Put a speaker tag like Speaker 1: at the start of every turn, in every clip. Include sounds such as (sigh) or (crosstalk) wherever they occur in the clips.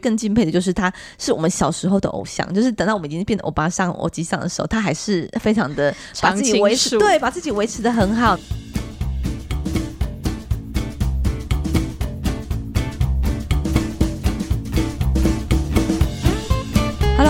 Speaker 1: 更敬佩的就是他，是我们小时候的偶像。就是等到我们已经变得欧巴桑、欧吉桑的时候，他还是非常的把自己维持，对，把自己维持的很好。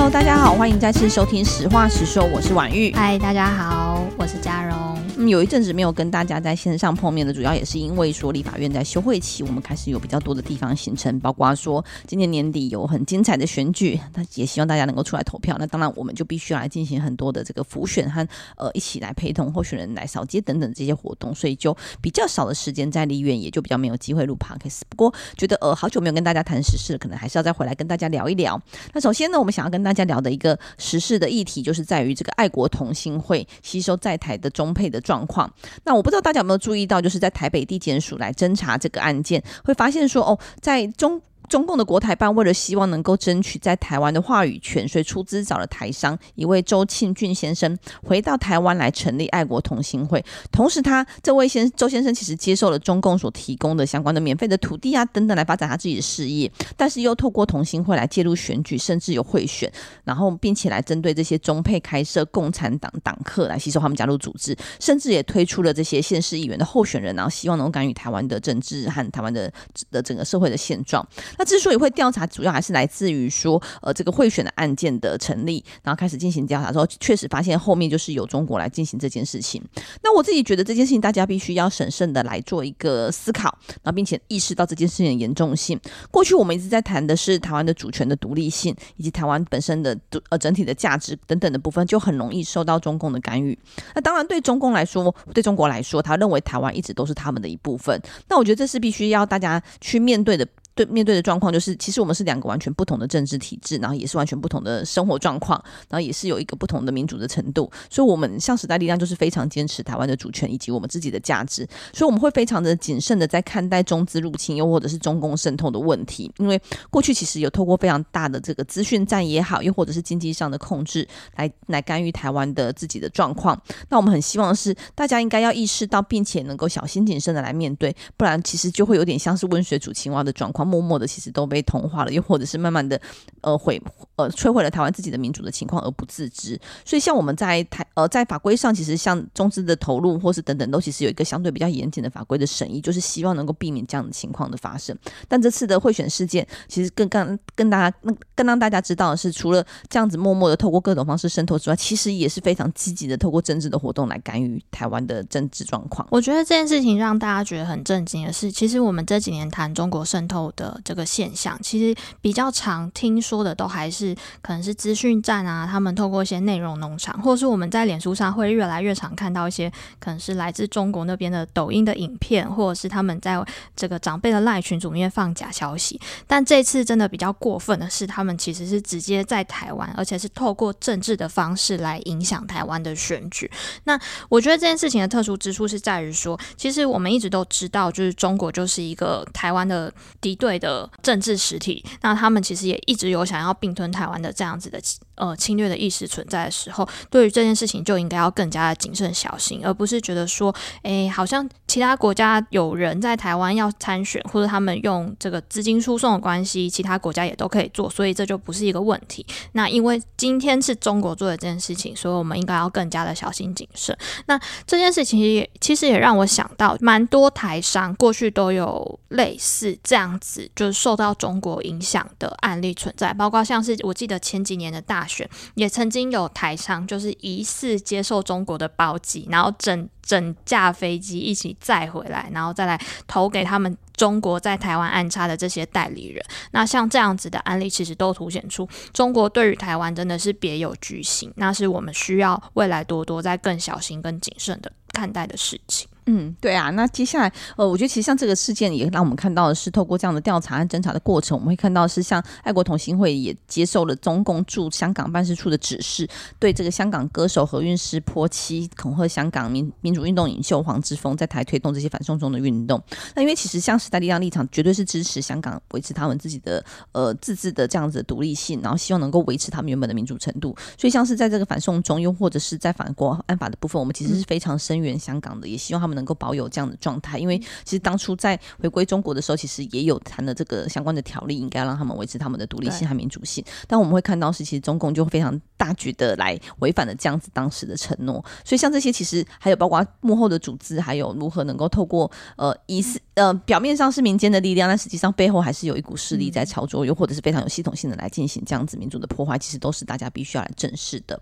Speaker 1: Hello，大家好，欢迎再次收听《实话实说》，我是婉玉。
Speaker 2: 嗨，大家好，我是嘉荣。
Speaker 1: 嗯，有一阵子没有跟大家在线上碰面的，主要也是因为说立法院在休会期，我们开始有比较多的地方行程，包括说今年年底有很精彩的选举，那也希望大家能够出来投票。那当然，我们就必须要来进行很多的这个辅选和呃一起来陪同候选人来扫街等等这些活动，所以就比较少的时间在立院，也就比较没有机会录 Podcast。不过觉得呃好久没有跟大家谈时事，可能还是要再回来跟大家聊一聊。那首先呢，我们想要跟大家在聊的一个时事的议题，就是在于这个爱国同心会吸收在台的中配的状况。那我不知道大家有没有注意到，就是在台北地检署来侦查这个案件，会发现说，哦，在中。中共的国台办为了希望能够争取在台湾的话语权，所以出资找了台商一位周庆俊先生回到台湾来成立爱国同心会。同时，他这位先周先生其实接受了中共所提供的相关的免费的土地啊等等来发展他自己的事业，但是又透过同心会来介入选举，甚至有贿选，然后并且来针对这些中配开设共产党党课来吸收他们加入组织，甚至也推出了这些县市议员的候选人，然后希望能够干预台湾的政治和台湾的的整个社会的现状。那之所以会调查，主要还是来自于说，呃，这个贿选的案件的成立，然后开始进行调查之后，确实发现后面就是由中国来进行这件事情。那我自己觉得这件事情，大家必须要审慎的来做一个思考，然后并且意识到这件事情的严重性。过去我们一直在谈的是台湾的主权的独立性，以及台湾本身的呃整体的价值等等的部分，就很容易受到中共的干预。那当然，对中共来说，对中国来说，他认为台湾一直都是他们的一部分。那我觉得这是必须要大家去面对的。对，面对的状况就是，其实我们是两个完全不同的政治体制，然后也是完全不同的生活状况，然后也是有一个不同的民主的程度。所以，我们像时代力量就是非常坚持台湾的主权以及我们自己的价值。所以，我们会非常的谨慎的在看待中资入侵又或者是中共渗透的问题，因为过去其实有透过非常大的这个资讯战也好，又或者是经济上的控制来来干预台湾的自己的状况。那我们很希望是大家应该要意识到，并且能够小心谨慎的来面对，不然其实就会有点像是温水煮青蛙的状况。默默的，其实都被同化了，又或者是慢慢的，呃，毁呃摧毁了台湾自己的民主的情况而不自知。所以，像我们在台呃在法规上，其实像中资的投入或是等等，都其实有一个相对比较严谨的法规的审议，就是希望能够避免这样的情况的发生。但这次的贿选事件，其实更更更大家更让大家知道的是，除了这样子默默的透过各种方式渗透之外，其实也是非常积极的透过政治的活动来干预台湾的政治状况。
Speaker 2: 我觉得这件事情让大家觉得很震惊的是，其实我们这几年谈中国渗透的这个。现象其实比较常听说的，都还是可能是资讯站啊，他们透过一些内容农场，或者是我们在脸书上会越来越常看到一些可能是来自中国那边的抖音的影片，或者是他们在这个长辈的赖群组里面放假消息。但这次真的比较过分的是，他们其实是直接在台湾，而且是透过政治的方式来影响台湾的选举。那我觉得这件事情的特殊之处是在于说，其实我们一直都知道，就是中国就是一个台湾的敌对对的。政治实体，那他们其实也一直有想要并吞台湾的这样子的呃侵略的意识存在的时候，对于这件事情就应该要更加的谨慎小心，而不是觉得说，哎，好像其他国家有人在台湾要参选，或者他们用这个资金输送的关系，其他国家也都可以做，所以这就不是一个问题。那因为今天是中国做的这件事情，所以我们应该要更加的小心谨慎。那这件事情也其实也让我想到，蛮多台商过去都有类似这样子，就是。受到中国影响的案例存在，包括像是我记得前几年的大选，也曾经有台商就是疑似接受中国的包机，然后整整架飞机一起载回来，然后再来投给他们中国在台湾安插的这些代理人。那像这样子的案例，其实都凸显出中国对于台湾真的是别有居心，那是我们需要未来多多再更小心、更谨慎的看待的事情。
Speaker 1: 嗯，对啊，那接下来，呃，我觉得其实像这个事件也让我们看到的是，透过这样的调查和侦查的过程，我们会看到是像爱国同心会也接受了中共驻香港办事处的指示，对这个香港歌手何韵诗泼漆，恐吓香港民民主运动领袖黄之锋，在台推动这些反送中的运动。那因为其实像时代力量立场绝对是支持香港维持他们自己的呃自治的这样子的独立性，然后希望能够维持他们原本的民主程度。所以像是在这个反送中，又或者是在反国安法的部分，我们其实是非常声援援香港的，也希望他们能够保有这样的状态。因为其实当初在回归中国的时候，其实也有谈了这个相关的条例，应该让他们维持他们的独立性和民主性。但我们会看到是，其实中共就非常大举的来违反了这样子当时的承诺。所以像这些，其实还有包括幕后的组织，还有如何能够透过呃疑似呃表面上是民间的力量，但实际上背后还是有一股势力在操作，又或者是非常有系统性的来进行这样子民主的破坏，其实都是大家必须要来正视的。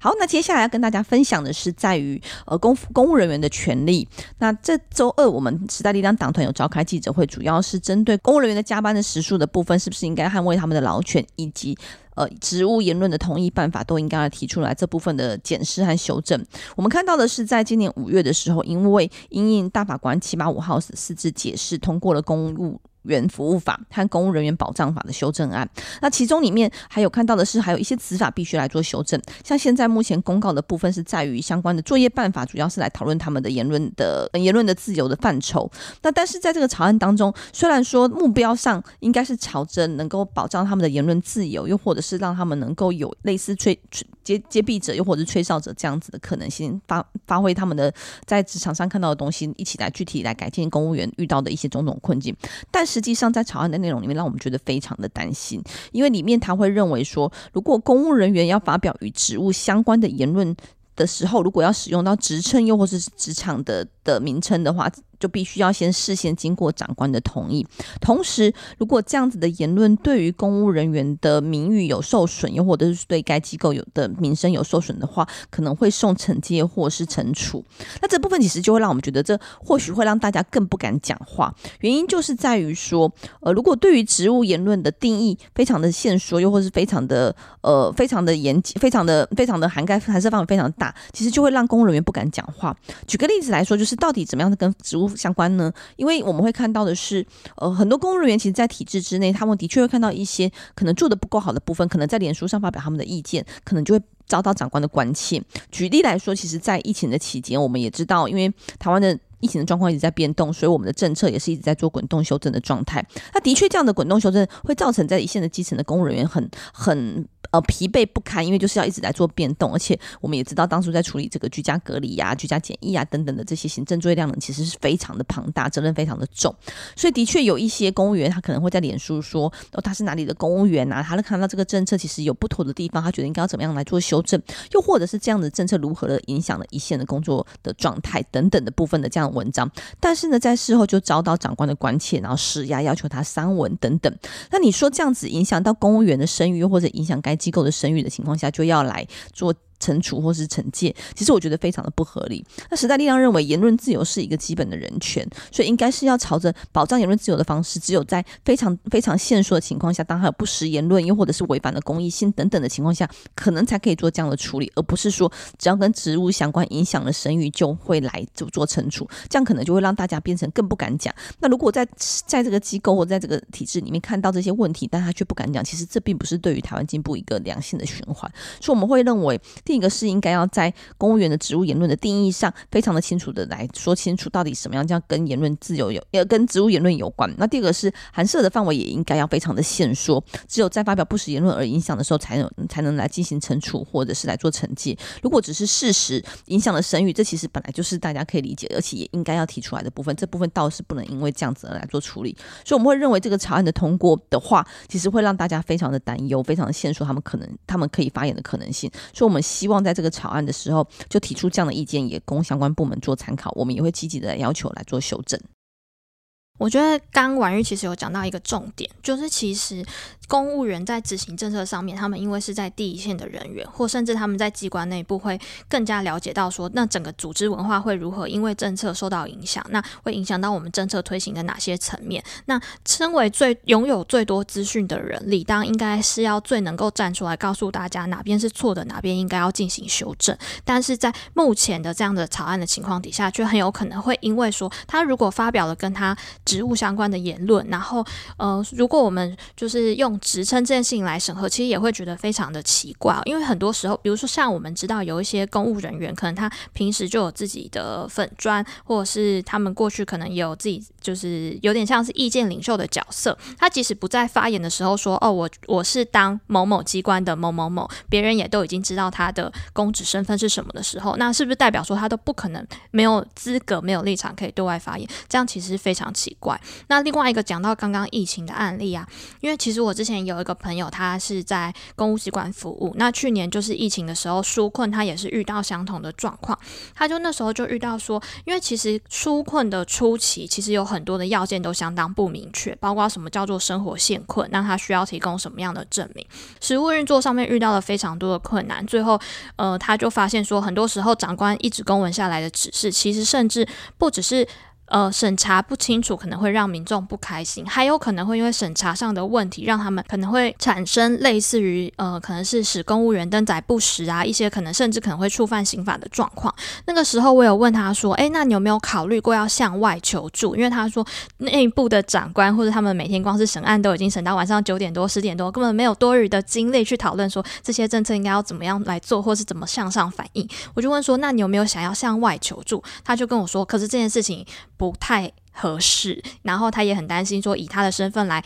Speaker 1: 好，那接下来要跟大家分享的是在于呃公公务人员的权利。那这周二我们时代力量党团有召开记者会，主要是针对公务人员的加班的时数的部分，是不是应该捍卫他们的劳权，以及呃职务言论的同意办法，都应该要提出来这部分的检视和修正。我们看到的是，在今年五月的时候，因为因应大法官七八五号四字解释通过了公务员服务法和公务人员保障法的修正案，那其中里面还有看到的是，还有一些子法必须来做修正。像现在目前公告的部分是在于相关的作业办法，主要是来讨论他们的言论的言论的自由的范畴。那但是在这个草案当中，虽然说目标上应该是朝着能够保障他们的言论自由，又或者是让他们能够有类似吹吹揭揭弊者，又或者是吹哨者这样子的可能性，发发挥他们的在职场上看到的东西，一起来具体来改进公务员遇到的一些种种困境，但。实际上，在草案的内容里面，让我们觉得非常的担心，因为里面他会认为说，如果公务人员要发表与职务相关的言论的时候，如果要使用到职称又或是职场的的名称的话。就必须要先事先经过长官的同意。同时，如果这样子的言论对于公务人员的名誉有受损，又或者是对该机构有的名声有受损的话，可能会送惩戒或是惩处。那这部分其实就会让我们觉得，这或许会让大家更不敢讲话。原因就是在于说，呃，如果对于职务言论的定义非常的限缩，又或是非常的呃非常的严谨，非常的非常的涵盖涵盖范围非常大，其实就会让公务人员不敢讲话。举个例子来说，就是到底怎么样的跟职务相关呢？因为我们会看到的是，呃，很多公务人员其实，在体制之内，他们的确会看到一些可能做得不够好的部分，可能在脸书上发表他们的意见，可能就会遭到长官的关切。举例来说，其实，在疫情的期间，我们也知道，因为台湾的疫情的状况一直在变动，所以我们的政策也是一直在做滚动修正的状态。那的确，这样的滚动修正会造成在一线的基层的公务人员很很。呃，疲惫不堪，因为就是要一直在做变动，而且我们也知道，当初在处理这个居家隔离呀、居家检疫啊等等的这些行政作业量呢，其实是非常的庞大，责任非常的重。所以，的确有一些公务员，他可能会在脸书说，哦，他是哪里的公务员啊？他看到这个政策其实有不妥的地方，他觉得应该要怎么样来做修正，又或者是这样的政策如何的影响了一线的工作的状态等等的部分的这样的文章。但是呢，在事后就遭到长官的关切，然后施压，要求他删文等等。那你说这样子影响到公务员的声誉，或者影响该机构的声誉的情况下，就要来做。惩处或是惩戒，其实我觉得非常的不合理。那时代力量认为言论自由是一个基本的人权，所以应该是要朝着保障言论自由的方式，只有在非常非常限缩的情况下，当他有不实言论，又或者是违反了公益性等等的情况下，可能才可以做这样的处理，而不是说只要跟职务相关、影响了声誉就会来做做惩处，这样可能就会让大家变成更不敢讲。那如果在在这个机构或在这个体制里面看到这些问题，但他却不敢讲，其实这并不是对于台湾进步一个良性的循环。所以我们会认为。一个是应该要在公务员的职务言论的定义上，非常的清楚的来说清楚，到底什么样叫跟言论自由有，呃跟职务言论有关。那第二个是涵涉的范围也应该要非常的限缩，只有在发表不实言论而影响的时候，才能才能来进行惩处或者是来做惩戒。如果只是事实影响了声誉，这其实本来就是大家可以理解，而且也应该要提出来的部分。这部分倒是不能因为这样子而来做处理。所以我们会认为这个草案的通过的话，其实会让大家非常的担忧，非常的限缩他们可能他们可以发言的可能性。所以我们希希望在这个草案的时候，就提出这样的意见，也供相关部门做参考。我们也会积极的要求来做修正。
Speaker 2: 我觉得刚婉瑜其实有讲到一个重点，就是其实。公务员在执行政策上面，他们因为是在第一线的人员，或甚至他们在机关内部会更加了解到说，那整个组织文化会如何因为政策受到影响，那会影响到我们政策推行的哪些层面？那身为最拥有最多资讯的人，理当应该是要最能够站出来告诉大家哪边是错的，哪边应该要进行修正。但是在目前的这样的草案的情况底下，却很有可能会因为说他如果发表了跟他职务相关的言论，然后呃，如果我们就是用职称这件事情来审核，其实也会觉得非常的奇怪。因为很多时候，比如说像我们知道有一些公务人员，可能他平时就有自己的粉专，或者是他们过去可能也有自己，就是有点像是意见领袖的角色。他即使不在发言的时候说：“哦，我我是当某某机关的某某某”，别人也都已经知道他的公职身份是什么的时候，那是不是代表说他都不可能没有资格、没有立场可以对外发言？这样其实非常奇怪。那另外一个讲到刚刚疫情的案例啊，因为其实我之之前有一个朋友，他是在公务机关服务。那去年就是疫情的时候，纾困他也是遇到相同的状况。他就那时候就遇到说，因为其实纾困的初期，其实有很多的要件都相当不明确，包括什么叫做生活现困，那他需要提供什么样的证明？实务运作上面遇到了非常多的困难。最后，呃，他就发现说，很多时候长官一纸公文下来的指示，其实甚至不只是。呃，审查不清楚可能会让民众不开心，还有可能会因为审查上的问题，让他们可能会产生类似于呃，可能是使公务员登载不实啊，一些可能甚至可能会触犯刑法的状况。那个时候我有问他说，诶，那你有没有考虑过要向外求助？因为他说内部的长官或者他们每天光是审案都已经审到晚上九点多、十点多，根本没有多余的精力去讨论说这些政策应该要怎么样来做，或是怎么向上反映。我就问说，那你有没有想要向外求助？他就跟我说，可是这件事情。不太合适，然后他也很担心说，以他的身份来，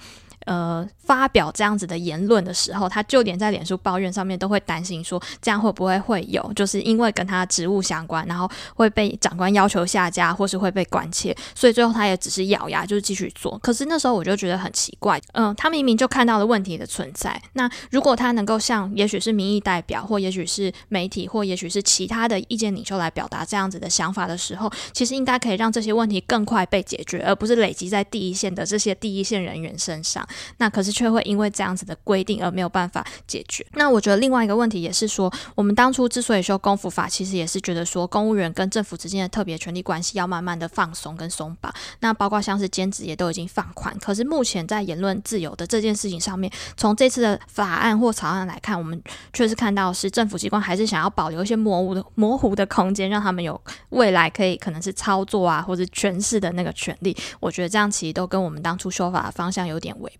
Speaker 2: 呃。发表这样子的言论的时候，他就连在脸书抱怨上面都会担心说，这样会不会会有，就是因为跟他职务相关，然后会被长官要求下架，或是会被关切，所以最后他也只是咬牙就是继续做。可是那时候我就觉得很奇怪，嗯、他明明就看到了问题的存在，那如果他能够向也许是民意代表，或也许是媒体，或也许是其他的意见领袖来表达这样子的想法的时候，其实应该可以让这些问题更快被解决，而不是累积在第一线的这些第一线人员身上。那可是。却会因为这样子的规定而没有办法解决。那我觉得另外一个问题也是说，我们当初之所以修公服法，其实也是觉得说，公务员跟政府之间的特别权利关系要慢慢的放松跟松绑。那包括像是兼职也都已经放宽。可是目前在言论自由的这件事情上面，从这次的法案或草案来看，我们确实看到是政府机关还是想要保留一些模糊的模糊的空间，让他们有未来可以可能是操作啊或者诠释的那个权利。我觉得这样其实都跟我们当初修法的方向有点违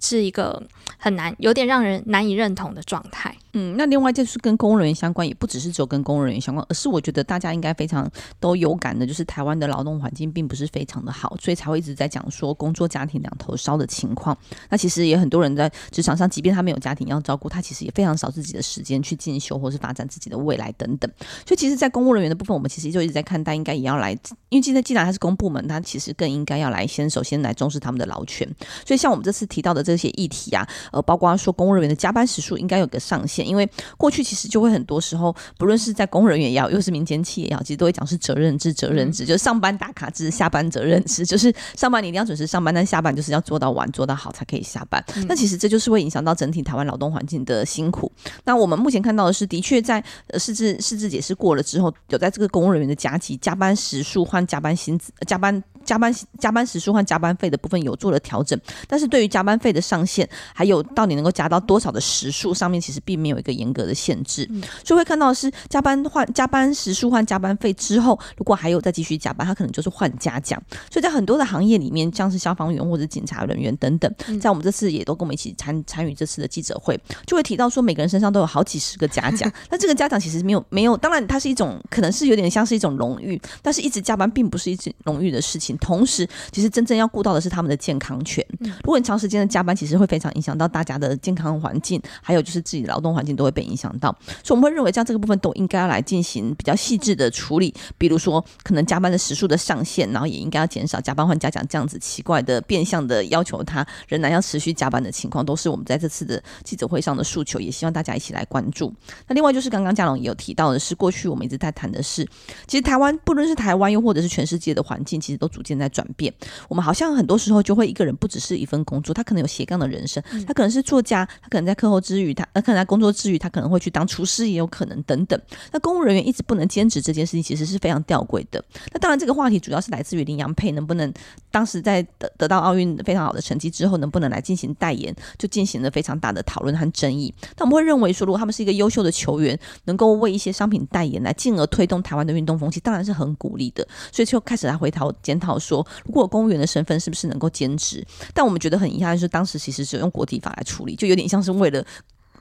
Speaker 2: 是。一个很难，有点让人难以认同的状态。
Speaker 1: 嗯，那另外就是跟公务人员相关，也不只是只有跟公务人员相关，而是我觉得大家应该非常都有感的，就是台湾的劳动环境并不是非常的好，所以才会一直在讲说工作家庭两头烧的情况。那其实也很多人在职场上，即便他没有家庭要照顾，他其实也非常少自己的时间去进修或是发展自己的未来等等。所以其实，在公务人员的部分，我们其实就一直在看待，应该也要来，因为现在既然他是公部门，他其实更应该要来先首先来重视他们的劳权。所以像我们这次提到的这些议题啊，呃，包括说公务人员的加班时数应该有个上限，因为过去。其实就会很多时候，不论是在公务人员也好，又是民间企业也好，其实都会讲是责任制，责任制就是上班打卡制，下班责任制，就是上班你一定要准时上班，但下班就是要做到晚，做到好才可以下班。嗯、那其实这就是会影响到整体台湾劳动环境的辛苦。那我们目前看到的是，的确在呃释字释字解释过了之后，有在这个公务人员的加急加班时数换加班薪资加班。加班加班时数和加班费的部分有做了调整，但是对于加班费的上限，还有到底能够加到多少的时数，上面其实并没有一个严格的限制。嗯、所以会看到是加班换加班时数换加班费之后，如果还有再继续加班，他可能就是换嘉奖。所以在很多的行业里面，像是消防员或者警察人员等等，在我们这次也都跟我们一起参参与这次的记者会，就会提到说每个人身上都有好几十个嘉奖。(laughs) 那这个嘉奖其实没有没有，当然它是一种可能是有点像是一种荣誉，但是一直加班并不是一种荣誉的事情。同时，其实真正要顾到的是他们的健康权。如果你长时间的加班，其实会非常影响到大家的健康环境，还有就是自己的劳动环境都会被影响到。所以我们会认为，像这个部分都应该要来进行比较细致的处理。比如说，可能加班的时数的上限，然后也应该要减少加班换嘉奖这样子奇怪的变相的要求，他仍然要持续加班的情况，都是我们在这次的记者会上的诉求，也希望大家一起来关注。那另外就是刚刚嘉龙也有提到的是，过去我们一直在谈的是，其实台湾不论是台湾又或者是全世界的环境，其实都逐渐在转变。我们好像很多时候就会一个人不只是一份工作，他可能有斜杠的人生，他可能是作家，他可能在课后之余，他呃可能在工作之余，他可能会去当厨师，也有可能等等。那公务人员一直不能兼职这件事情，其实是非常吊诡的。那当然，这个话题主要是来自于林洋配能不能当时在得得到奥运非常好的成绩之后，能不能来进行代言，就进行了非常大的讨论和争议。但我们会认为说，如果他们是一个优秀的球员，能够为一些商品代言，来进而推动台湾的运动风气，当然是很鼓励的。所以就开始来回头检讨。讨说，如果公务员的身份是不是能够兼职？但我们觉得很遗憾，就是当时其实只用国体法来处理，就有点像是为了。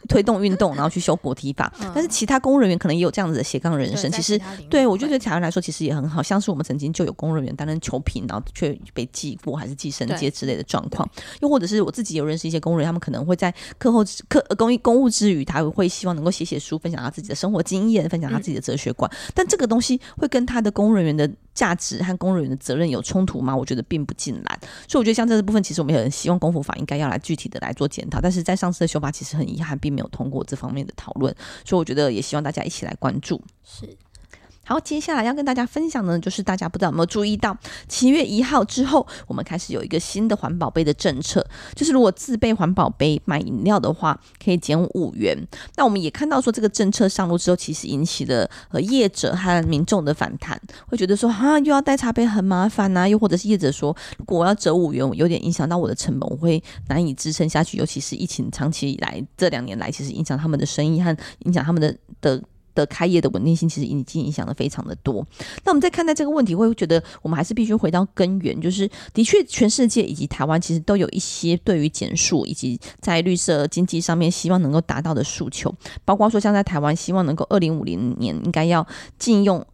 Speaker 1: 推动运动，然后去修国体法，嗯、但是其他公务人员可能也有这样子的斜杠人生。其实，对我就觉得对台湾来说，其实也很好，像是我们曾经就有公务人员担任球评，然后却被记过还是记申诫之类的状况。又或者是我自己有认识一些公务人员，他们可能会在课后课公益公务之余，他会希望能够写写书，分享他自己的生活经验，分享他自己的哲学观。嗯、但这个东西会跟他的公务人员的价值和公务员的责任有冲突吗？我觉得并不尽然。所以我觉得像这部分，其实我们也很希望公服法应该要来具体的来做检讨。但是在上次的修法，其实很遗憾，并没有通过这方面的讨论。所以我觉得也希望大家一起来关注。是。好，接下来要跟大家分享的呢，就是大家不知道有没有注意到，七月一号之后，我们开始有一个新的环保杯的政策，就是如果自备环保杯买饮料的话，可以减五元。那我们也看到说，这个政策上路之后，其实引起了呃业者和民众的反弹，会觉得说啊，又要带茶杯很麻烦呐、又或者是业者说，如果我要折五元，我有点影响到我的成本，我会难以支撑下去。尤其是疫情长期以来这两年来，其实影响他们的生意和影响他们的的。的开业的稳定性其实已经影响的非常的多。那我们在看待这个问题，会觉得我们还是必须回到根源，就是的确，全世界以及台湾其实都有一些对于减速以及在绿色经济上面希望能够达到的诉求，包括说像在台湾希望能够二零五零年应该要禁用。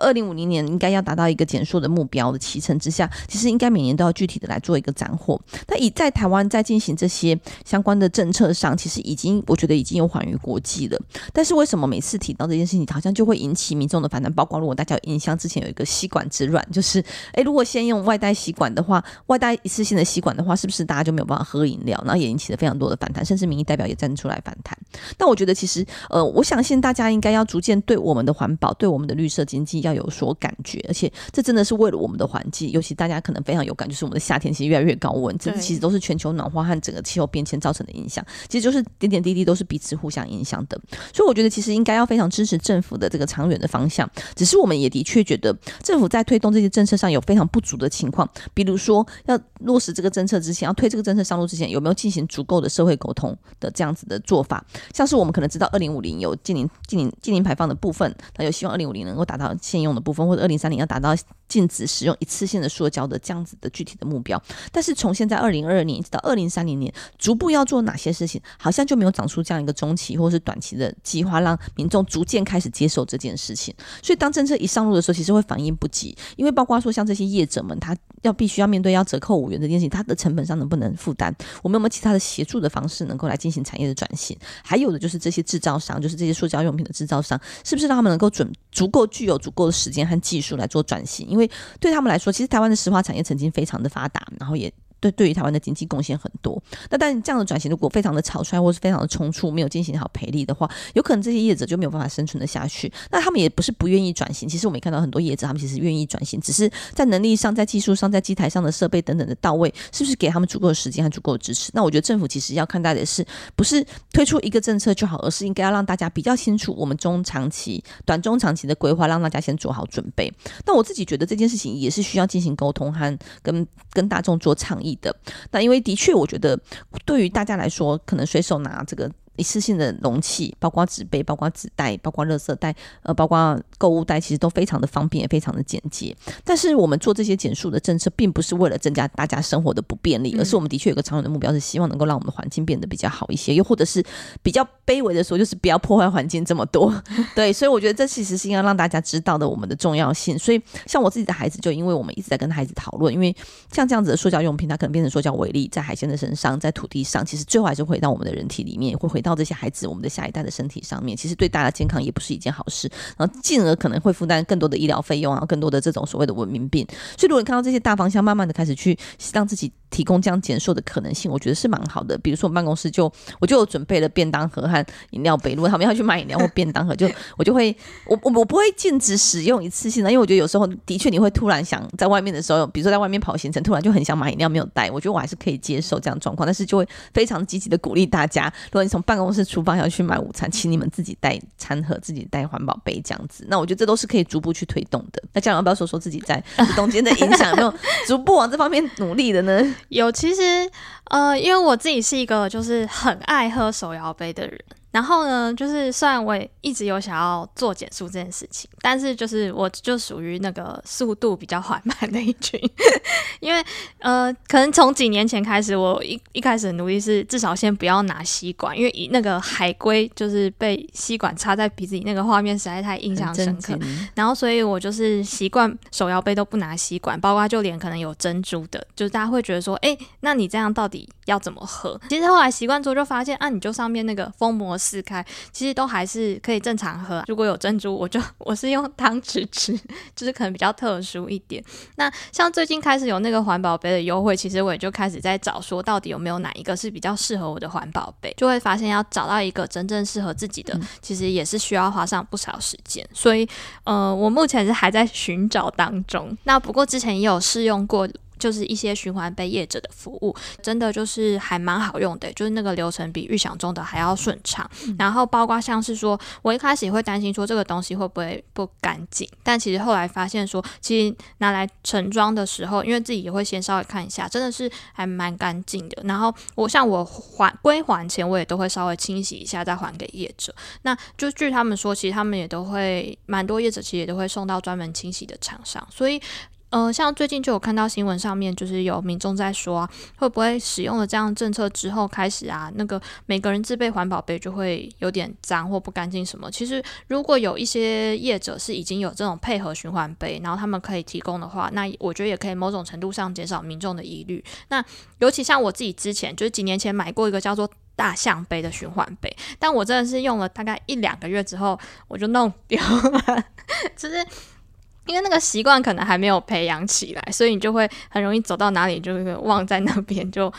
Speaker 1: 二零五零年应该要达到一个减塑的目标的期程之下，其实应该每年都要具体的来做一个斩获。那以在台湾在进行这些相关的政策上，其实已经我觉得已经有缓于国际了。但是为什么每次提到这件事情，好像就会引起民众的反弹？包括如果大家有印象，之前有一个吸管之乱，就是诶，如果先用外带吸管的话，外带一次性的吸管的话，是不是大家就没有办法喝饮料？然后也引起了非常多的反弹，甚至民意代表也站出来反弹。但我觉得其实呃，我相信大家应该要逐渐对我们的环保，对我们的绿色经济。要有所感觉，而且这真的是为了我们的环境，尤其大家可能非常有感，就是我们的夏天其实越来越高温，这其实都是全球暖化和整个气候变迁造成的影响，其实就是点点滴滴都是彼此互相影响的。所以我觉得其实应该要非常支持政府的这个长远的方向，只是我们也的确觉得政府在推动这些政策上有非常不足的情况，比如说要落实这个政策之前，要推这个政策上路之前，有没有进行足够的社会沟通的这样子的做法？像是我们可能知道二零五零有近零近零净零排放的部分，那有希望二零五零能够达到现用的部分，或者二零三零要达到禁止使用一次性的塑胶的这样子的具体的目标，但是从现在二零二二年一直到二零三零年，逐步要做哪些事情，好像就没有长出这样一个中期或是短期的计划，让民众逐渐开始接受这件事情。所以当政策一上路的时候，其实会反应不及，因为包括说像这些业者们，他要必须要面对要折扣五元这件事情，他的成本上能不能负担？我们有没有其他的协助的方式能够来进行产业的转型？还有的就是这些制造商，就是这些塑胶用品的制造商，是不是让他们能够准足够具有足够的时间和技术来做转型，因为对他们来说，其实台湾的石化产业曾经非常的发达，然后也。对，对于台湾的经济贡献很多。那但这样的转型如果非常的草率或是非常的匆促，没有进行好培力的话，有可能这些业者就没有办法生存的下去。那他们也不是不愿意转型，其实我们也看到很多业者，他们其实愿意转型，只是在能力上、在技术上、在机台上的设备等等的到位，是不是给他们足够的时间和足够的支持？那我觉得政府其实要看待的是，不是推出一个政策就好，而是应该要让大家比较清楚我们中长期、短中长期的规划，让大家先做好准备。那我自己觉得这件事情也是需要进行沟通和跟跟大众做倡议的。那因为的确，我觉得对于大家来说，可能随手拿这个。一次性的容器，包括纸杯，包括纸袋，包括垃圾袋，呃，包括购物袋，其实都非常的方便，也非常的简洁。但是我们做这些减速的政策，并不是为了增加大家生活的不便利，而是我们的确有个长远的目标，是希望能够让我们的环境变得比较好一些，又或者是比较卑微的说，就是不要破坏环境这么多。(laughs) 对，所以我觉得这其实是应该让大家知道的我们的重要性。所以，像我自己的孩子，就因为我们一直在跟孩子讨论，因为像这样子的塑胶用品，它可能变成塑胶微粒，在海鲜的身上，在土地上，其实最后还是回到我们的人体里面，会回。到这些孩子，我们的下一代的身体上面，其实对大家健康也不是一件好事，然后进而可能会负担更多的医疗费用啊，更多的这种所谓的文明病。所以，如果你看到这些大方向，慢慢的开始去让自己。提供这样减塑的可能性，我觉得是蛮好的。比如说，我们办公室就我就有准备了便当盒和饮料杯。如果他们要去买饮料或便当盒，就我就会我我我不会禁止使用一次性的，因为我觉得有时候的确你会突然想在外面的时候，比如说在外面跑行程，突然就很想买饮料没有带，我觉得我还是可以接受这样状况，但是就会非常积极的鼓励大家，如果你从办公室出发要去买午餐，请你们自己带餐盒，自己带环保杯这样子。那我觉得这都是可以逐步去推动的。那家长要不要说说自己在中间的影响有没有逐步往这方面努力的呢？
Speaker 2: 有，其实。呃，因为我自己是一个就是很爱喝手摇杯的人，然后呢，就是虽然我也一直有想要做减速这件事情，但是就是我就属于那个速度比较缓慢的一群，(laughs) 因为呃，可能从几年前开始，我一一开始的努力是至少先不要拿吸管，因为以那个海龟就是被吸管插在鼻子里那个画面实在太印象深刻，然后所以我就是习惯手摇杯都不拿吸管，包括就连可能有珍珠的，就是大家会觉得说，哎，那你这样到底要怎么喝？其实后来习惯之后就发现，啊，你就上面那个封膜撕开，其实都还是可以正常喝。如果有珍珠，我就我是用汤匙吃，就是可能比较特殊一点。那像最近开始有那个环保杯的优惠，其实我也就开始在找，说到底有没有哪一个是比较适合我的环保杯，就会发现要找到一个真正适合自己的，其实也是需要花上不少时间。所以，呃，我目前是还在寻找当中。那不过之前也有试用过。就是一些循环杯业者的服务，真的就是还蛮好用的，就是那个流程比预想中的还要顺畅。嗯、然后包括像是说，我一开始也会担心说这个东西会不会不干净，但其实后来发现说，其实拿来盛装的时候，因为自己也会先稍微看一下，真的是还蛮干净的。然后我像我还归还前，我也都会稍微清洗一下再还给业者。那就据他们说，其实他们也都会蛮多业者其实也都会送到专门清洗的厂商，所以。呃，像最近就有看到新闻上面，就是有民众在说啊，会不会使用了这样政策之后开始啊，那个每个人自备环保杯就会有点脏或不干净什么？其实如果有一些业者是已经有这种配合循环杯，然后他们可以提供的话，那我觉得也可以某种程度上减少民众的疑虑。那尤其像我自己之前就是几年前买过一个叫做大象杯的循环杯，但我真的是用了大概一两个月之后，我就弄丢了，(laughs) 就是。因为那个习惯可能还没有培养起来，所以你就会很容易走到哪里就是忘在那边就。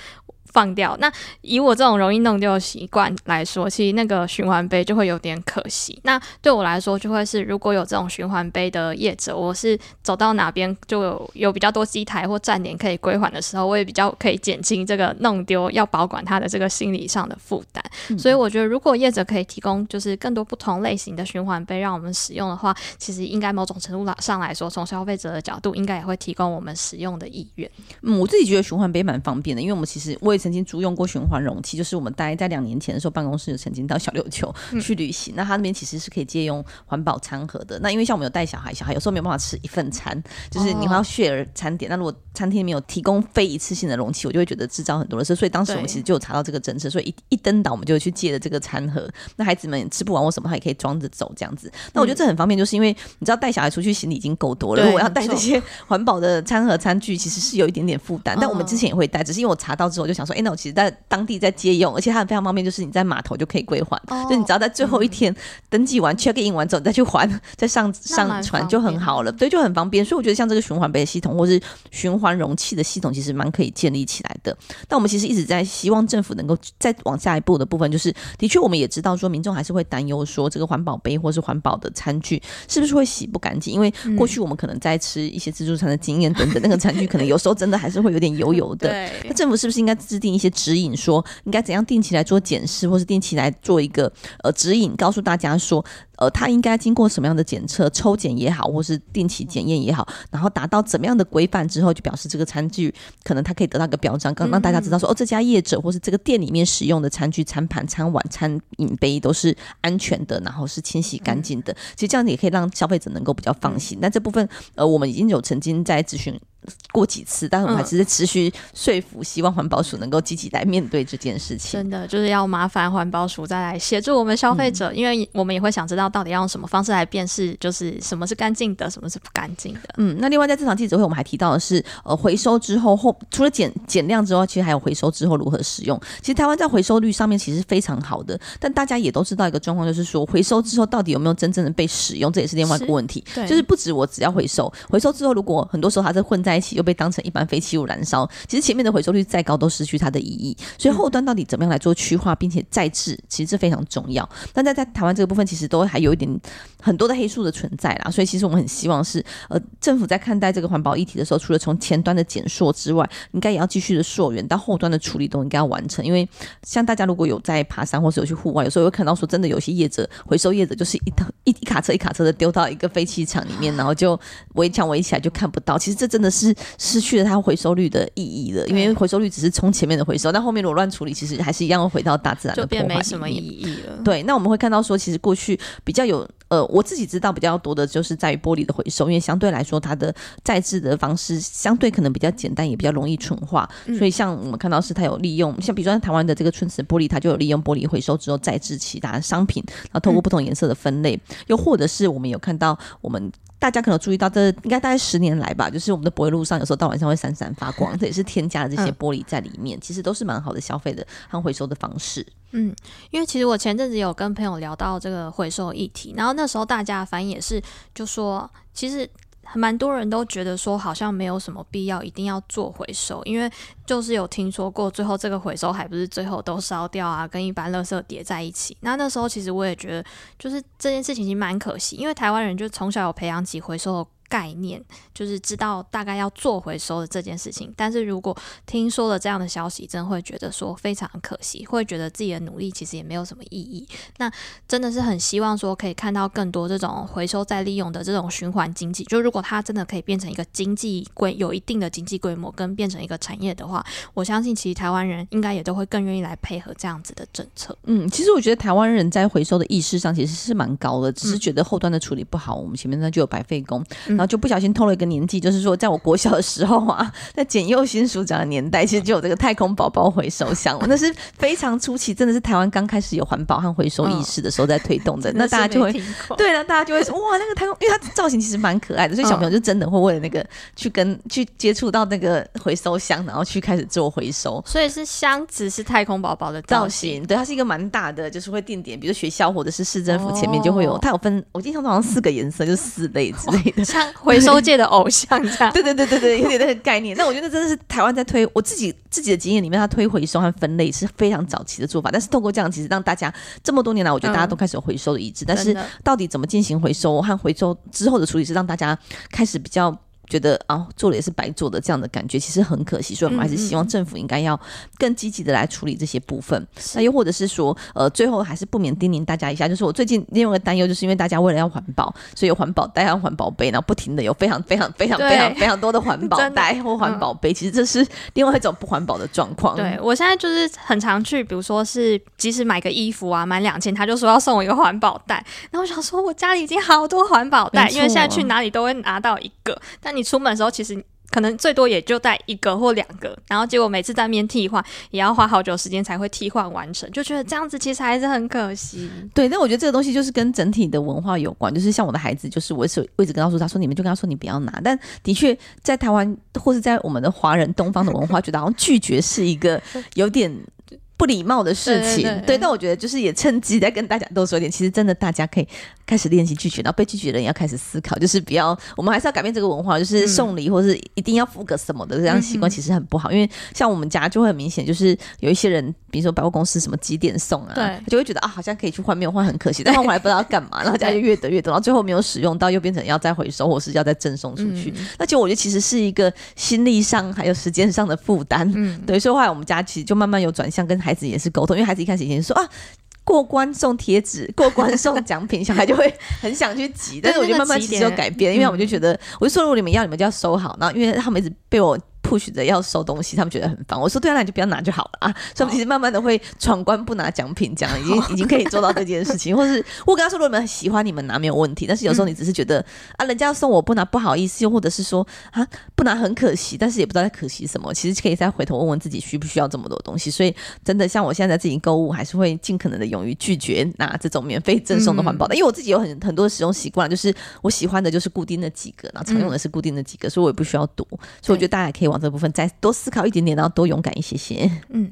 Speaker 2: 放掉。那以我这种容易弄丢的习惯来说，其实那个循环杯就会有点可惜。那对我来说，就会是如果有这种循环杯的业者，我是走到哪边就有有比较多机台或站点可以归还的时候，我也比较可以减轻这个弄丢要保管它的这个心理上的负担。嗯、所以我觉得，如果业者可以提供就是更多不同类型的循环杯让我们使用的话，其实应该某种程度上来说，从消费者的角度，应该也会提供我们使用的意愿。
Speaker 1: 嗯，我自己觉得循环杯蛮方便的，因为我们其实我也。曾经租用过循环容器，就是我们大概在两年前的时候，办公室曾经到小琉球去旅行。嗯、那他那边其实是可以借用环保餐盒的。那因为像我们有带小孩，小孩有时候没有办法吃一份餐，就是你要 share 餐点。哦、那如果餐厅没有提供非一次性的容器，我就会觉得制造很多的事。所以当时我们其实就有查到这个政策，所以一一登岛我们就去借了这个餐盒。那孩子们吃不完或什么，他也可以装着走这样子。那我觉得这很方便，就是因为你知道带小孩出去行李已经够多了，如果我要带这些 (laughs) 环保的餐盒餐具，其实是有一点点负担。但我们之前也会带，只是因为我查到之后就想说，哎、欸，那我其实在当地在借用，而且它很非常方便，就是你在码头就可以归还，oh, 就你只要在最后一天登记完、嗯、check in 完之后，你再去还，再上上船就很好了，对，就很方便。所以我觉得像这个循环杯的系统，或是循环容器的系统，其实蛮可以建立起来的。但我们其实一直在希望政府能够再往下一步的部分，就是的确我们也知道说，民众还是会担忧说，这个环保杯或是环保的餐具是不是会洗不干净？因为过去我们可能在吃一些自助餐的经验等等，那个餐具可能有时候真的还是会有点油油的。(laughs) 对，那政府是不是应该制定定一些指引，说应该怎样？定期来做检视，或是定期来做一个呃指引，告诉大家说，呃，他应该经过什么样的检测、抽检也好，或是定期检验也好，然后达到怎么样的规范之后，就表示这个餐具可能它可以得到一个表彰，刚让大家知道说，哦，这家业者或是这个店里面使用的餐具、餐盘、餐碗、餐饮杯都是安全的，然后是清洗干净的。其实这样子也可以让消费者能够比较放心。那这部分，呃，我们已经有曾经在咨询。过几次，但我们还是持续说服，希望环保署能够积极来面对这件事情。
Speaker 2: 真的就是要麻烦环保署再来协助我们消费者，嗯、因为我们也会想知道到底要用什么方式来辨识，就是什么是干净的，什么是不干净的。
Speaker 1: 嗯，那另外在这场记者会，我们还提到的是，呃，回收之后后除了减减量之外，其实还有回收之后如何使用。其实台湾在回收率上面其实非常好的，但大家也都知道一个状况，就是说回收之后到底有没有真正的被使用，这也是另外一个问题。对，就是不止我只要回收，回收之后如果很多时候它是混在一起，又被当成一般废弃物燃烧，其实前面的回收率再高都失去它的意义。所以后端到底怎么样来做区化，并且再制，其实这非常重要。但在在台湾这个部分，其实都还有一点很多的黑数的存在啦。所以其实我们很希望是，呃，政府在看待这个环保议题的时候，除了从前端的减塑之外，应该也要继续的溯源，到后端的处理都应该要完成。因为像大家如果有在爬山或是有去户外，有时候会看到说，真的有些业者回收业者就是一一一卡车一卡车的丢到一个废弃场里面，然后就围墙围起来就看不到。其实这真的是。是失去了它回收率的意义了。因为回收率只是从前面的回收，但后面如果乱处理，其实还是一样回到大自然的破坏，
Speaker 2: 就变没什么意义了。
Speaker 1: 对，那我们会看到说，其实过去比较有呃，我自己知道比较多的就是在于玻璃的回收，因为相对来说它的再制的方式相对可能比较简单，也比较容易纯化。嗯、所以像我们看到是它有利用，像比如说台湾的这个春瓷玻璃，它就有利用玻璃回收之后再制其他的商品，然后透过不同颜色的分类，嗯、又或者是我们有看到我们。大家可能注意到，这应该大概十年来吧，就是我们的柏油路上有时候到晚上会闪闪发光，这也是添加了这些玻璃在里面，其实都是蛮好的消费的和回收的方式。
Speaker 2: 嗯，因为其实我前阵子有跟朋友聊到这个回收议题，然后那时候大家反应也是，就说其实。蛮多人都觉得说，好像没有什么必要一定要做回收，因为就是有听说过，最后这个回收还不是最后都烧掉啊，跟一般垃圾叠在一起。那那时候其实我也觉得，就是这件事情已经蛮可惜，因为台湾人就从小有培养起回收。概念就是知道大概要做回收的这件事情，但是如果听说了这样的消息，真的会觉得说非常可惜，会觉得自己的努力其实也没有什么意义。那真的是很希望说可以看到更多这种回收再利用的这种循环经济。就如果它真的可以变成一个经济规有一定的经济规模，跟变成一个产业的话，我相信其实台湾人应该也都会更愿意来配合这样子的政策。
Speaker 1: 嗯，其实我觉得台湾人在回收的意识上其实是蛮高的，只是觉得后端的处理不好，我们前面那就有白费工。然后就不小心偷了一个年纪，就是说，在我国小的时候啊，在简又新署长的年代，其实就有这个太空宝宝回收箱，那是非常初期，真的是台湾刚开始有环保和回收意识的时候在推动的。那大家就会，对了，大家就会说，哇，那个太空，因为它造型其实蛮可爱的，所以小朋友就真的会为了那个去跟去接触到那个回收箱，然后去开始做回收。
Speaker 2: 所以是箱子是太空宝宝的造型，
Speaker 1: 对，它是一个蛮大的，就是会定点，比如学校或者是市政府前面就会有，它有分，我印象中好像四个颜色，就是四类之类的，
Speaker 2: 像回收界的偶像这样，(laughs)
Speaker 1: 对对对对对，有点那个概念。那我觉得真的是台湾在推，我自己自己的经验里面，它推回收和分类是非常早期的做法。但是透过这样，其实让大家这么多年来，我觉得大家都开始有回收的意识。但是到底怎么进行回收和回收之后的处理，是让大家开始比较。觉得啊，做了也是白做的这样的感觉，其实很可惜。所以我们还是希望政府应该要更积极的来处理这些部分。那又或者是说，呃，最后还是不免叮咛大家一下，就是我最近另外一个担忧，就是因为大家为了要环保，所以有环保袋和环保杯，然后不停的有非常非常非常 (laughs) 非常非常多的环保 (laughs) 袋或环保杯，其实这是另外一种不环保的状况。
Speaker 2: 对，我现在就是很常去，比如说是即使买个衣服啊，满两千，他就说要送我一个环保袋。然后我想说，我家里已经好多环保袋，因为现在去哪里都会拿到一个，但你出门的时候其实。可能最多也就带一个或两个，然后结果每次在面替换，也要花好久时间才会替换完成，就觉得这样子其实还是很可惜。
Speaker 1: 对，但我觉得这个东西就是跟整体的文化有关，就是像我的孩子，就是我是我一直跟他说，他说你们就跟他说你不要拿，但的确在台湾或是在我们的华人东方的文化，觉得好像拒绝是一个有点。不礼貌的事情，对，对，对，对，但我觉得就是也趁机再跟大家多说一点。其实真的，大家可以开始练习拒绝，然后被拒绝的人要开始思考，就是不要，我们还是要改变这个文化，就是送礼或是一定要付个什么的这样习惯，其实很不好。因为像我们家就会很明显，就是有一些人，比如说百货公司什么几点送啊，对，就会觉得啊，好像可以去换，没有换很可惜，但换回来不知道干嘛，(laughs) 然后家就越得越多，然后最后没有使用到，又变成要再回收或是要再赠送出去。那就我觉得其实是一个心力上还有时间上的负担。嗯，对，所以后来我们家其实就慢慢有转向跟孩子也是沟通，因为。孩子一开始以前说啊，过关送贴纸，过关送奖品，小孩就会 (laughs) 很想去挤。但是我觉得慢慢其实有改变，因为我就觉得，我就说如果你们要，你们就要收好。然后因为他们一直被我。Push 着要收东西，他们觉得很烦。我说对啊，那你就不要拿就好了啊。所以我们其实慢慢的会闯关不拿奖品，这样已经 (laughs) 已经可以做到这件事情。或是我跟他说，如果你们喜欢，你们拿没有问题。但是有时候你只是觉得、嗯、啊，人家要送我不拿不好意思，又或者是说啊不拿很可惜，但是也不知道在可惜什么。其实可以再回头问问自己需不需要这么多东西。所以真的像我现在在自己购物，还是会尽可能的勇于拒绝拿这种免费赠送的环保袋，嗯、因为我自己有很很多的使用习惯，就是我喜欢的就是固定的几个，然后常用的是固定的几个，所以我也不需要多。所以我觉得大家也可以往这部分再多。思考一点点，然后多勇敢一些些。嗯，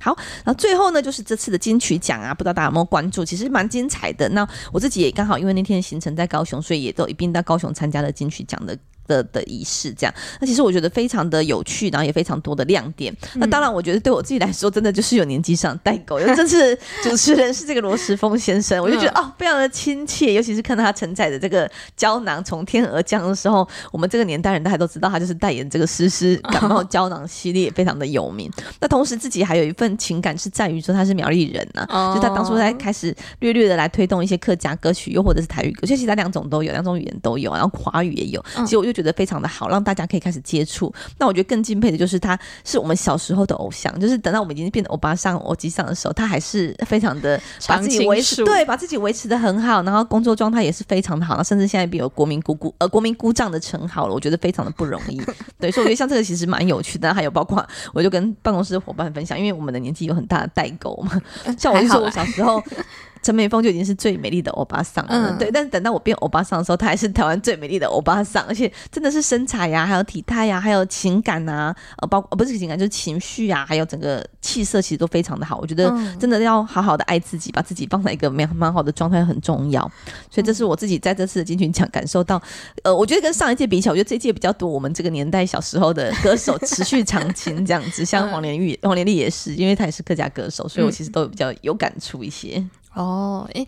Speaker 1: 好，然后最后呢，就是这次的金曲奖啊，不知道大家有没有关注？其实蛮精彩的。那我自己也刚好因为那天行程在高雄，所以也都一并到高雄参加了金曲奖的。的的仪式这样，那其实我觉得非常的有趣，然后也非常多的亮点。嗯、那当然，我觉得对我自己来说，真的就是有年纪上代沟。因为这次 (laughs) 主持人是这个罗时峰先生，我就觉得哦，非常的亲切。尤其是看到他承载的这个胶囊从天而降的时候，我们这个年代人大家都知道，他就是代言这个诗诗 (laughs) 感冒胶囊系列，非常的有名。哦、那同时自己还有一份情感是在于说他是苗栗人呐、啊，哦、就他当初在开始略略的来推动一些客家歌曲，又或者是台语歌，其实他两种都有，两种语言都有，然后华语也有。其实我就觉得。觉得非常的好，让大家可以开始接触。那我觉得更敬佩的就是他是我们小时候的偶像，就是等到我们已经变得欧巴上、欧吉上的时候，他还是非常的把自己维持，对，把自己维持的很好，然后工作状态也是非常的好，甚至现在比有国民姑姑呃国民姑丈的称号了，我觉得非常的不容易。(laughs) 对，所以我觉得像这个其实蛮有趣的，还有包括我就跟办公室的伙伴分享，因为我们的年纪有很大的代沟嘛，像我就说我小时候。陈美凤就已经是最美丽的欧巴桑了，嗯、对。但是等到我变欧巴桑的时候，她还是台湾最美丽的欧巴桑，而且真的是身材呀、啊，还有体态呀、啊，还有情感啊，呃，包括不是情感，就是情绪啊，还有整个气色，其实都非常的好。我觉得真的要好好的爱自己，把自己放在一个蛮蛮好的状态很重要。所以这是我自己在这次的金曲奖感受到，呃，我觉得跟上一届比起来，我觉得这一届比较多我们这个年代小时候的歌手持续长青这样子，像黄连玉、黄连丽也是，因为她也是客家歌手，所以我其实都有比较有感触一些。
Speaker 2: 哦，诶，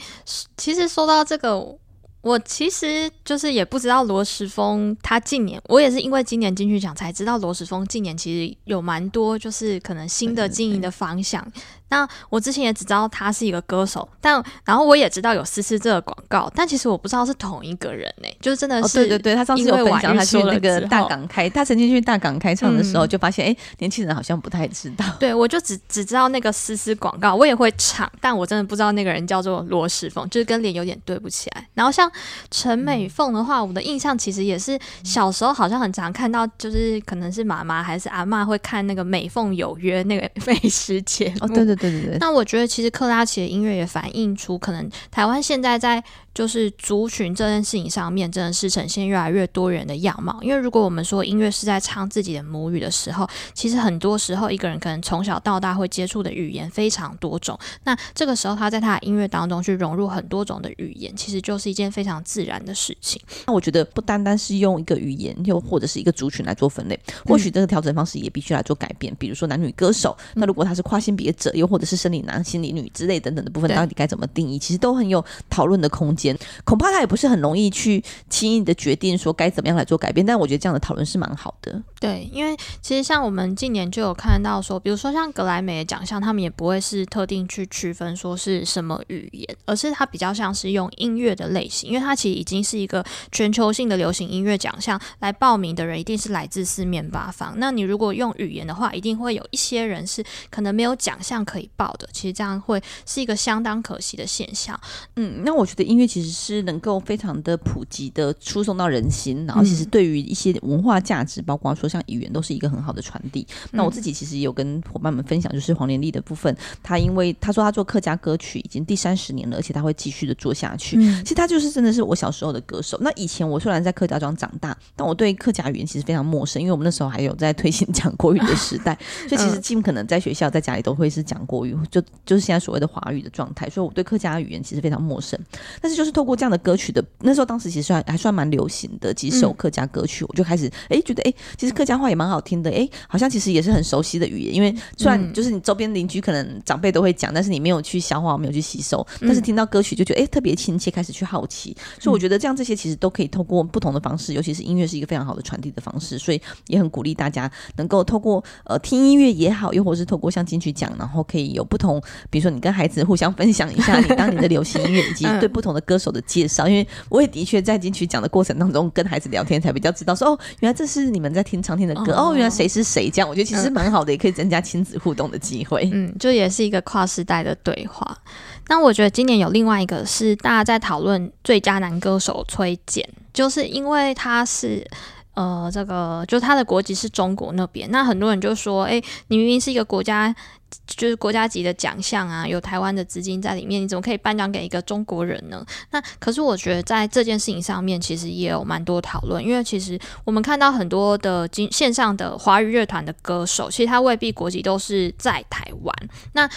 Speaker 2: 其实说到这个，我其实就是也不知道罗时峰他近年，我也是因为今年金曲奖才知道罗时峰近年其实有蛮多就是可能新的经营的方向。那我之前也只知道他是一个歌手，但然后我也知道有思思这个广告，但其实我不知道是同一个人呢、欸，就是真的是、哦、对对对，他上次有分享他去那个大港开，他曾经去大港开唱的时候，就发现哎、嗯，年轻人好像不太知道。对，我就只只知道那个思思广告，我也会唱，但我真的不知道那个人叫做罗时丰，就是跟脸有点对不起来。然后像陈美凤的话，我的印象其实也是小时候好像很常看到，就是可能是妈妈还是阿妈会看那个《美凤有约》那个 (laughs) 美食节目。哦，对对对。对对对，那我觉得其实克拉奇的音乐也反映出，可能台湾现在在就是族群这件事情上面，真的是呈现越来越多元的样貌。因为如果我们说音乐是在唱自己的母语的时候，其实很多时候一个人可能从小到大会接触的语言非常多种。那这个时候他在他的音乐当中去融入很多种的语言，其实就是一件非常自然的事情。
Speaker 1: 那我觉得不单单是用一个语言，又或者是一个族群来做分类，或许这个调整方式也必须来做改变。比如说男女歌手，那如果他是跨性别者，又或者是生理男、心理女之类等等的部分，到底该怎么定义？其实都很有讨论的空间。恐怕他也不是很容易去轻易的决定说该怎么样来做改变，但我觉得这样的讨论是蛮好的。
Speaker 2: 对，因为其实像我们近年就有看到说，比如说像格莱美的奖项，他们也不会是特定去区分说是什么语言，而是它比较像是用音乐的类型，因为它其实已经是一个全球性的流行音乐奖项，来报名的人一定是来自四面八方。那你如果用语言的话，一定会有一些人是可能没有奖项可以报的。其实这样会是一个相当可惜的现象。
Speaker 1: 嗯，那我觉得音乐。其实是能够非常的普及的输送到人心，然后其实对于一些文化价值，包括说像语言，都是一个很好的传递。那我自己其实也有跟伙伴们分享，就是黄连丽的部分，他因为他说他做客家歌曲已经第三十年了，而且他会继续的做下去。其实他就是真的是我小时候的歌手。那以前我虽然在客家庄长大，但我对客家语言其实非常陌生，因为我们那时候还有在推行讲国语的时代，所以其实尽可能在学校、在家里都会是讲国语，就就是现在所谓的华语的状态。所以我对客家语言其实非常陌生，但是就。是透过这样的歌曲的，那时候当时其实还还算蛮流行的几首客家歌曲，嗯、我就开始哎、欸、觉得哎、欸，其实客家话也蛮好听的，哎、欸，好像其实也是很熟悉的语言，因为虽然就是你周边邻居可能长辈都会讲，但是你没有去消化，没有去吸收，但是听到歌曲就觉得哎、欸、特别亲切，开始去好奇，所以我觉得这样这些其实都可以透过不同的方式，尤其是音乐是一个非常好的传递的方式，所以也很鼓励大家能够透过呃听音乐也好，又或是透过像金曲奖，然后可以有不同，比如说你跟孩子互相分享一下你当年的流行音乐以及 (laughs) 对不同的歌。歌手的介绍，因为我也的确在金曲奖的过程当中跟孩子聊天，才比较知道说哦，原来这是你们在听常听的歌哦，哦，原来谁是谁这样，我觉得其实蛮好的，也可以增加亲子互动的机会。
Speaker 2: 嗯，就也是一个跨世代的对话。那我觉得今年有另外一个是大家在讨论最佳男歌手崔健，就是因为他是。呃，这个就他的国籍是中国那边，那很多人就说，哎，你明明是一个国家，就是国家级的奖项啊，有台湾的资金在里面，你怎么可以颁奖给一个中国人呢？那可是我觉得在这件事情上面，其实也有蛮多讨论，因为其实我们看到很多的经线上的华语乐团的歌手，其实他未必国籍都是在台湾。那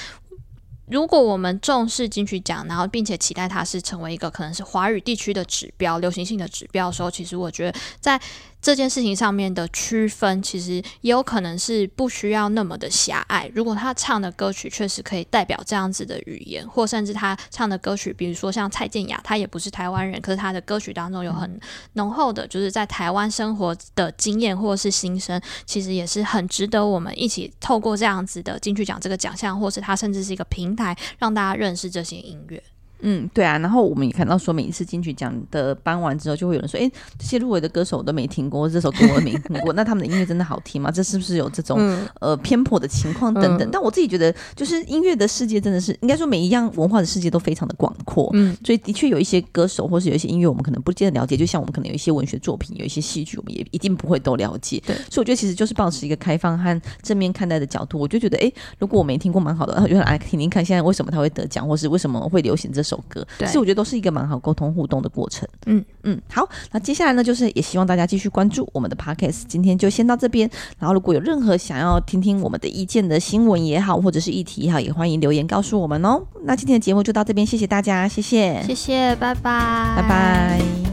Speaker 2: 如果我们重视金曲奖，然后并且期待它是成为一个可能是华语地区的指标、流行性的指标的时候，其实我觉得在这件事情上面的区分，其实也有可能是不需要那么的狭隘。如果他唱的歌曲确实可以代表这样子的语言，或甚至他唱的歌曲，比如说像蔡健雅，他也不是台湾人，可是他的歌曲当中有很浓厚的，就是在台湾生活的经验或是心声，其实也是很值得我们一起透过这样子的金曲奖这个奖项，或是他甚至是一个平台，让大家认识这些音乐。
Speaker 1: 嗯，对啊。然后我们也看到说，每一次金曲奖的颁完之后，就会有人说：“哎，这些入围的歌手我都没听过，这首歌我没听过。(laughs) 那他们的音乐真的好听吗？这是不是有这种、嗯、呃偏颇的情况等等？”嗯、但我自己觉得，就是音乐的世界真的是应该说每一样文化的世界都非常的广阔。嗯，所以的确有一些歌手或是有一些音乐，我们可能不见得了解。就像我们可能有一些文学作品，有一些戏剧，我们也一定不会都了解。对，所以我觉得其实就是保持一个开放和正面看待的角度。我就觉得，哎，如果我没听过，蛮好的，然后就来听听看，现在为什么他会得奖，或是为什么会流行这首歌。其实我觉得都是一个蛮好沟通互动的过程。嗯嗯，好，那接下来呢，就是也希望大家继续关注我们的 Podcast。今天就先到这边，然后如果有任何想要听听我们的意见的新闻也好，或者是议题也好，也欢迎留言告诉我们哦。那今天的节目就到这边，谢谢大家，谢谢，
Speaker 2: 谢谢，拜拜，
Speaker 1: 拜拜。